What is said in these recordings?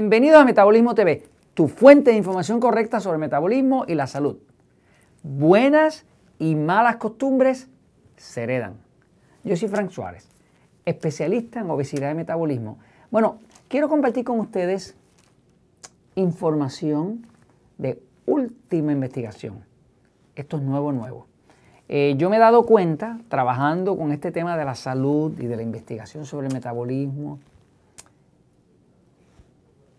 Bienvenido a Metabolismo TV, tu fuente de información correcta sobre metabolismo y la salud. Buenas y malas costumbres se heredan. Yo soy Frank Suárez, especialista en obesidad y metabolismo. Bueno, quiero compartir con ustedes información de última investigación. Esto es nuevo, nuevo. Eh, yo me he dado cuenta, trabajando con este tema de la salud y de la investigación sobre el metabolismo,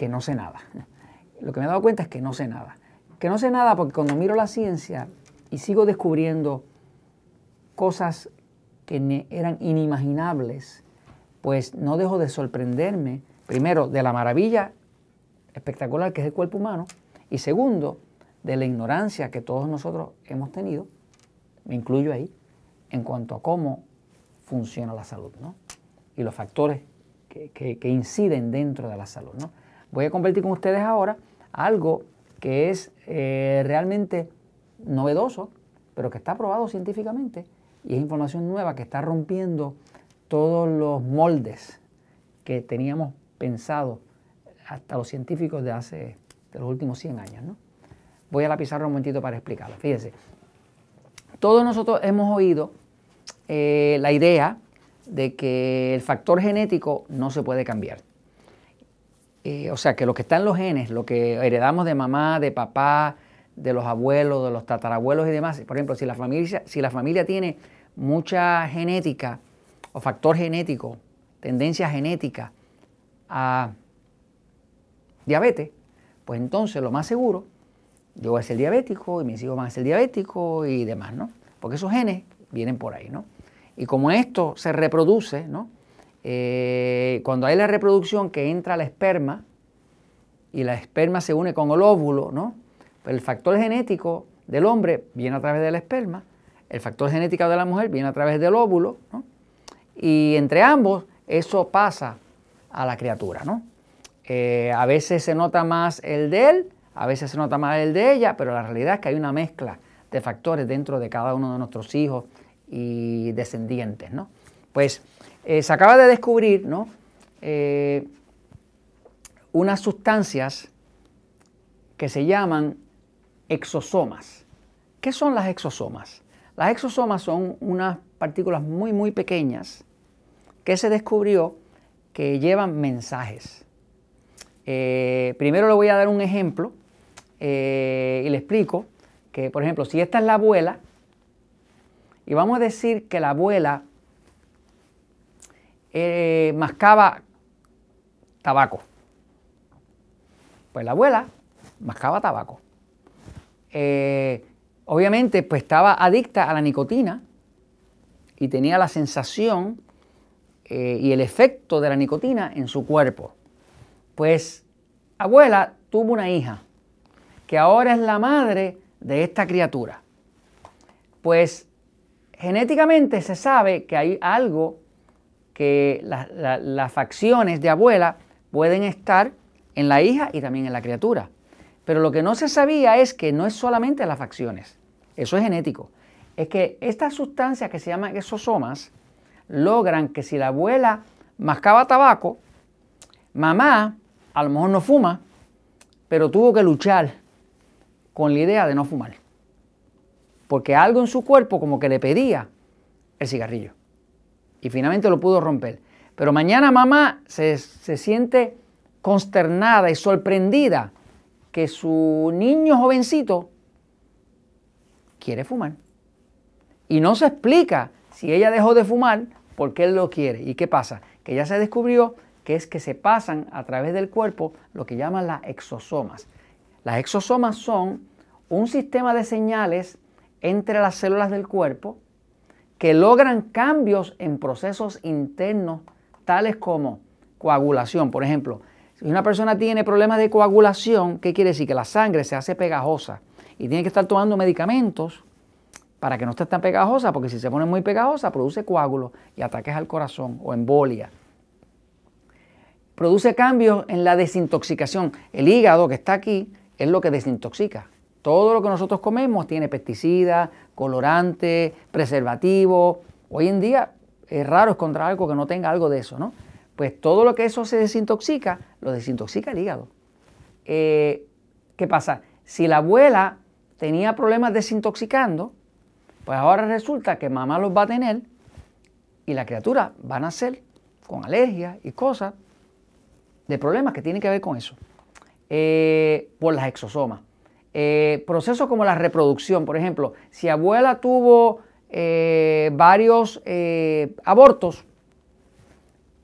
que no sé nada. Lo que me he dado cuenta es que no sé nada. Que no sé nada porque cuando miro la ciencia y sigo descubriendo cosas que eran inimaginables, pues no dejo de sorprenderme, primero, de la maravilla espectacular que es el cuerpo humano, y segundo, de la ignorancia que todos nosotros hemos tenido, me incluyo ahí, en cuanto a cómo funciona la salud, ¿no? Y los factores que, inciden dentro de la salud, ¿no? Voy a compartir con ustedes ahora algo que es eh, realmente novedoso, pero que está probado científicamente y es información nueva que está rompiendo todos los moldes que teníamos pensado hasta los científicos de hace los últimos 100 años. Voy a la pizarra un momentito para explicarlo. Fíjense, todos nosotros hemos oído eh, la idea de que el factor genético no se puede cambiar. Eh, o sea, que lo que está en los genes, lo que heredamos de mamá, de papá, de los abuelos, de los tatarabuelos y demás, por ejemplo, si la familia, si la familia tiene mucha genética o factor genético, tendencia genética a diabetes, pues entonces lo más seguro, yo voy a ser diabético y mis hijos van a ser diabéticos y demás, ¿no? Porque esos genes vienen por ahí, ¿no? Y como esto se reproduce, ¿no? Eh, cuando hay la reproducción que entra la esperma y la esperma se une con el óvulo, ¿no? El factor genético del hombre viene a través de la esperma, el factor genético de la mujer viene a través del óvulo, ¿no? Y entre ambos eso pasa a la criatura, ¿no? Eh, a veces se nota más el de él, a veces se nota más el de ella, pero la realidad es que hay una mezcla de factores dentro de cada uno de nuestros hijos y descendientes, ¿no? Pues eh, se acaba de descubrir ¿no? Eh, unas sustancias que se llaman exosomas. ¿Qué son las exosomas? Las exosomas son unas partículas muy, muy pequeñas que se descubrió que llevan mensajes. Eh, primero le voy a dar un ejemplo y le explico que, por ejemplo, si esta es la abuela, y vamos a decir que la abuela eh, mascaba tabaco. Pues la abuela mascaba tabaco. Eh, obviamente, pues estaba adicta a la nicotina y tenía la sensación eh, y el efecto de la nicotina en su cuerpo. Pues abuela tuvo una hija que ahora es la madre de esta criatura. Pues genéticamente se sabe que hay algo que las facciones de abuela pueden estar en la hija y también en la criatura. Pero lo que no se sabía es que no es solamente las facciones, eso es genético. Es que estas sustancias que se llaman exosomas logran que si la abuela mascaba tabaco, mamá a lo mejor no fuma, pero tuvo que luchar con la idea de no fumar. Porque algo en su cuerpo como que le pedía el cigarrillo y finalmente lo pudo romper. Pero mañana mamá se, siente consternada y sorprendida que su niño jovencito quiere fumar. Y no se explica si ella dejó de fumar porque él lo quiere. ¿Y qué pasa? Que ya se descubrió que es que se pasan a través del cuerpo lo que llaman las exosomas. Las exosomas son un sistema de señales entre las células del cuerpo que logran cambios en procesos internos tales como coagulación. Por ejemplo, si una persona tiene problemas de coagulación, ¿qué quiere decir? Que la sangre se hace pegajosa y tiene que estar tomando medicamentos para que no esté tan pegajosa, porque si se pone muy pegajosa produce coágulos y ataques al corazón o embolia. Produce cambios en la desintoxicación. El hígado que está aquí es lo que desintoxica. Todo lo que nosotros comemos tiene pesticidas, colorantes, preservativos. Hoy en día es raro encontrar algo que no tenga algo de eso, ¿no? pues todo lo que eso se desintoxica, lo desintoxica el hígado. Eh, ¿Qué pasa? Si la abuela tenía problemas desintoxicando, pues ahora resulta que mamá los va a tener y la criatura va a nacer con alergias y cosas de problemas que tienen que ver con eso, eh, por las exosomas. Eh, procesos como la reproducción, por ejemplo, si abuela tuvo eh, varios abortos,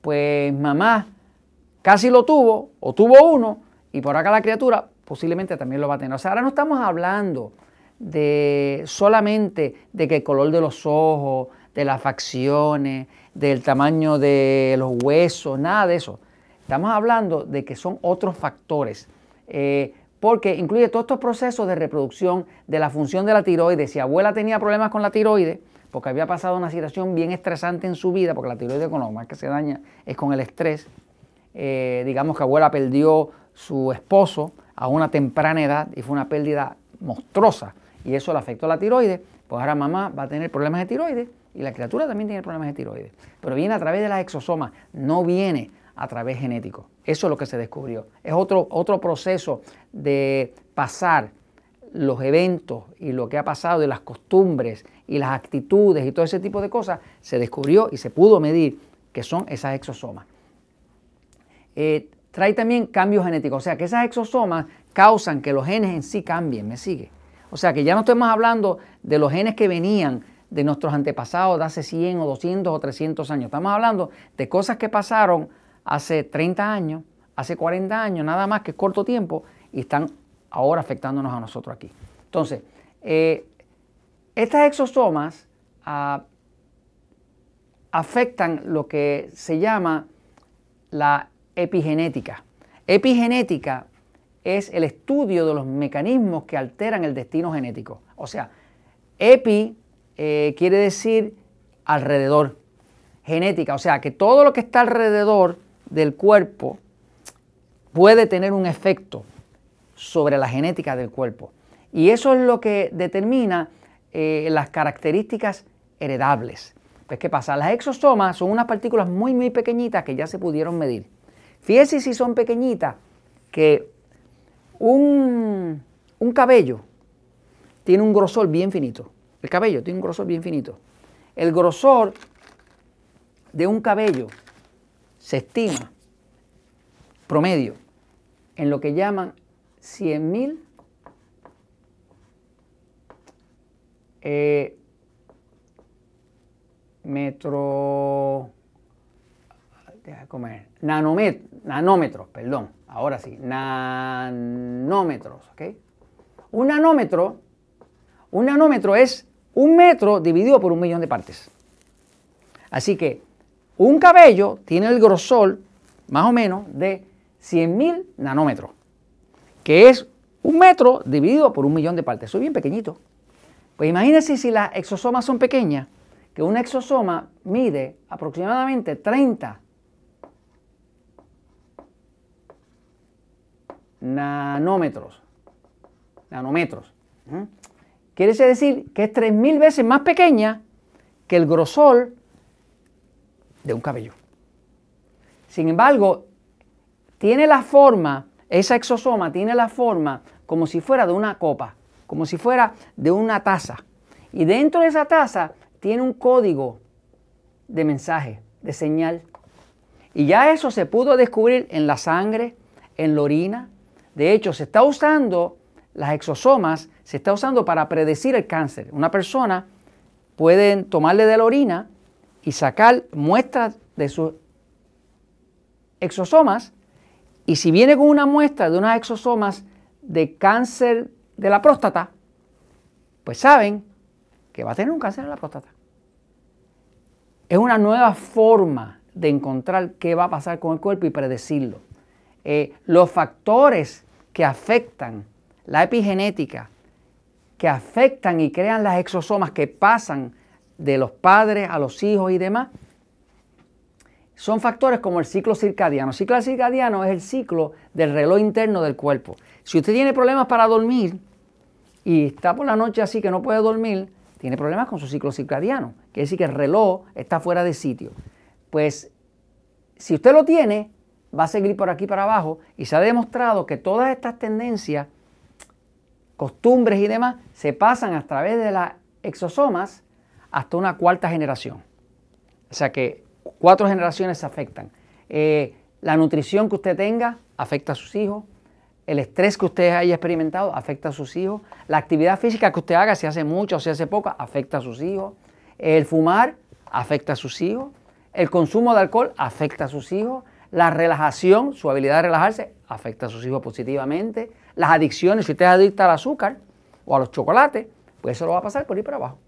pues mamá casi lo tuvo o tuvo uno y por acá la criatura posiblemente también lo va a tener. O sea, ahora no estamos hablando de solamente de que el color de los ojos, de las facciones, del tamaño de los huesos, nada de eso. Estamos hablando de que son otros factores, eh, porque incluye todos estos procesos de reproducción de la función de la tiroides. Si abuela tenía problemas con la tiroides, porque había pasado una situación bien estresante en su vida, porque la tiroides con lo más que se daña es con el estrés. Eh, digamos que abuela perdió su esposo a una temprana edad y fue una pérdida monstruosa y eso le afectó a la tiroides, pues ahora mamá va a tener problemas de tiroides y la criatura también tiene problemas de tiroides. Pero viene a través de las exosomas, no viene a través genético. Eso es lo que se descubrió. Es otro, otro proceso de pasar los eventos y lo que ha pasado y las costumbres y las actitudes y todo ese tipo de cosas, se descubrió y se pudo medir que son esas exosomas. Eh, trae también cambios genéticos, o sea que esas exosomas causan que los genes en sí cambien, ¿me sigue? O sea que ya no estamos hablando de los genes que venían de nuestros antepasados de hace 100 o 200 o 300 años, estamos hablando de cosas que pasaron hace 30 años, hace 40 años, nada más que corto tiempo, y están ahora afectándonos a nosotros aquí. Entonces, eh, estas exosomas ah, afectan lo que se llama la epigenética. Epigenética es el estudio de los mecanismos que alteran el destino genético. O sea, epi eh, quiere decir alrededor, genética, o sea, que todo lo que está alrededor del cuerpo puede tener un efecto sobre la genética del cuerpo. Y eso es lo que determina eh, las características heredables. Pues, ¿qué pasa? Las exosomas son unas partículas muy, muy pequeñitas que ya se pudieron medir. Fíjense si son pequeñitas, que un, un cabello tiene un grosor bien finito. El cabello tiene un grosor bien finito. El grosor de un cabello se estima promedio en lo que llaman 100.000 eh, metro nanómetros, perdón, ahora sí, nanómetros, ¿ok? Un nanómetro, un nanómetro es un metro dividido por un millón de partes. Así que un cabello tiene el grosor más o menos de 100.000 nanómetros, que es un metro dividido por un millón de partes. Eso es bien pequeñito. Pues imagínense si las exosomas son pequeñas, que un exosoma mide aproximadamente 30 nanómetros. Nanómetros. Quiere decir que es 3.000 veces más pequeña que el grosor de un cabello. Sin embargo, tiene la forma, esa exosoma tiene la forma como si fuera de una copa, como si fuera de una taza. Y dentro de esa taza tiene un código de mensaje, de señal. Y ya eso se pudo descubrir en la sangre, en la orina. De hecho, se está usando las exosomas, se está usando para predecir el cáncer. Una persona puede tomarle de la orina y sacar muestras de sus exosomas y si viene con una muestra de unos exosomas de cáncer de la próstata, pues saben que va a tener un cáncer en la próstata. Es una nueva forma de encontrar qué va a pasar con el cuerpo y predecirlo. Eh, los factores que afectan la epigenética, que afectan y crean las exosomas que pasan de los padres a los hijos y demás, son factores como el ciclo circadiano. El ciclo circadiano es el ciclo del reloj interno del cuerpo. Si usted tiene problemas para dormir y está por la noche así que no puede dormir, tiene problemas con su ciclo circadiano. Quiere decir que el reloj está fuera de sitio. Pues si usted lo tiene, va a seguir por aquí para abajo y se ha demostrado que todas estas tendencias, costumbres y demás se pasan a través de las exosomas hasta una cuarta generación. O sea que cuatro generaciones se afectan. Eh, la nutrición que usted tenga afecta a sus hijos. El estrés que usted haya experimentado afecta a sus hijos. La actividad física que usted haga, si hace mucho o si hace poco, afecta a sus hijos. El fumar afecta a sus hijos. El consumo de alcohol afecta a sus hijos. La relajación, su habilidad de relajarse, afecta a sus hijos positivamente. Las adicciones, si usted es adicta al azúcar o a los chocolates, pues eso lo va a pasar por ahí para abajo.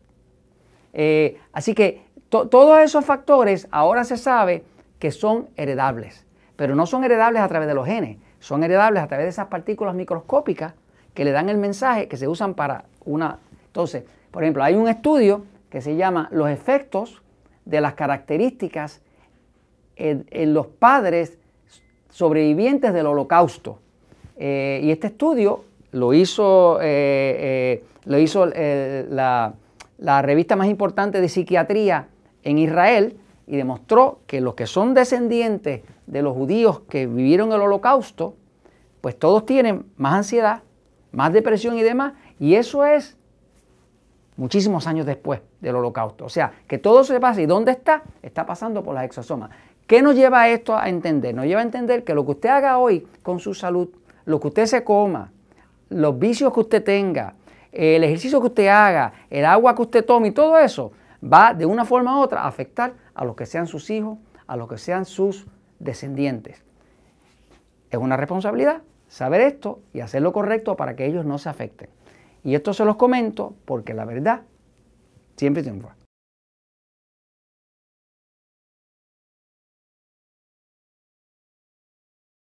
Eh, así que todos esos factores ahora se sabe que son heredables, pero no son heredables a través de los genes, son heredables a través de esas partículas microscópicas que le dan el mensaje que se usan para una... Entonces, por ejemplo, hay un estudio que se llama Los efectos de las características en, los padres sobrevivientes del holocausto. Eh, y este estudio lo hizo, eh, lo hizo la la revista más importante de psiquiatría en Israel y demostró que los que son descendientes de los judíos que vivieron el holocausto, pues todos tienen más ansiedad, más depresión y demás, y eso es muchísimos años después del holocausto. O sea, que todo se pasa y dónde está, está pasando por las exosomas. ¿Qué nos lleva a esto a entender? Nos lleva a entender que lo que usted haga hoy con su salud, lo que usted se coma, los vicios que usted tenga, el ejercicio que usted haga, el agua que usted tome y todo eso va de una forma u otra a afectar a los que sean sus hijos, a los que sean sus descendientes. Es una responsabilidad saber esto y hacer lo correcto para que ellos no se afecten. Y esto se los comento porque la verdad siempre triunfa.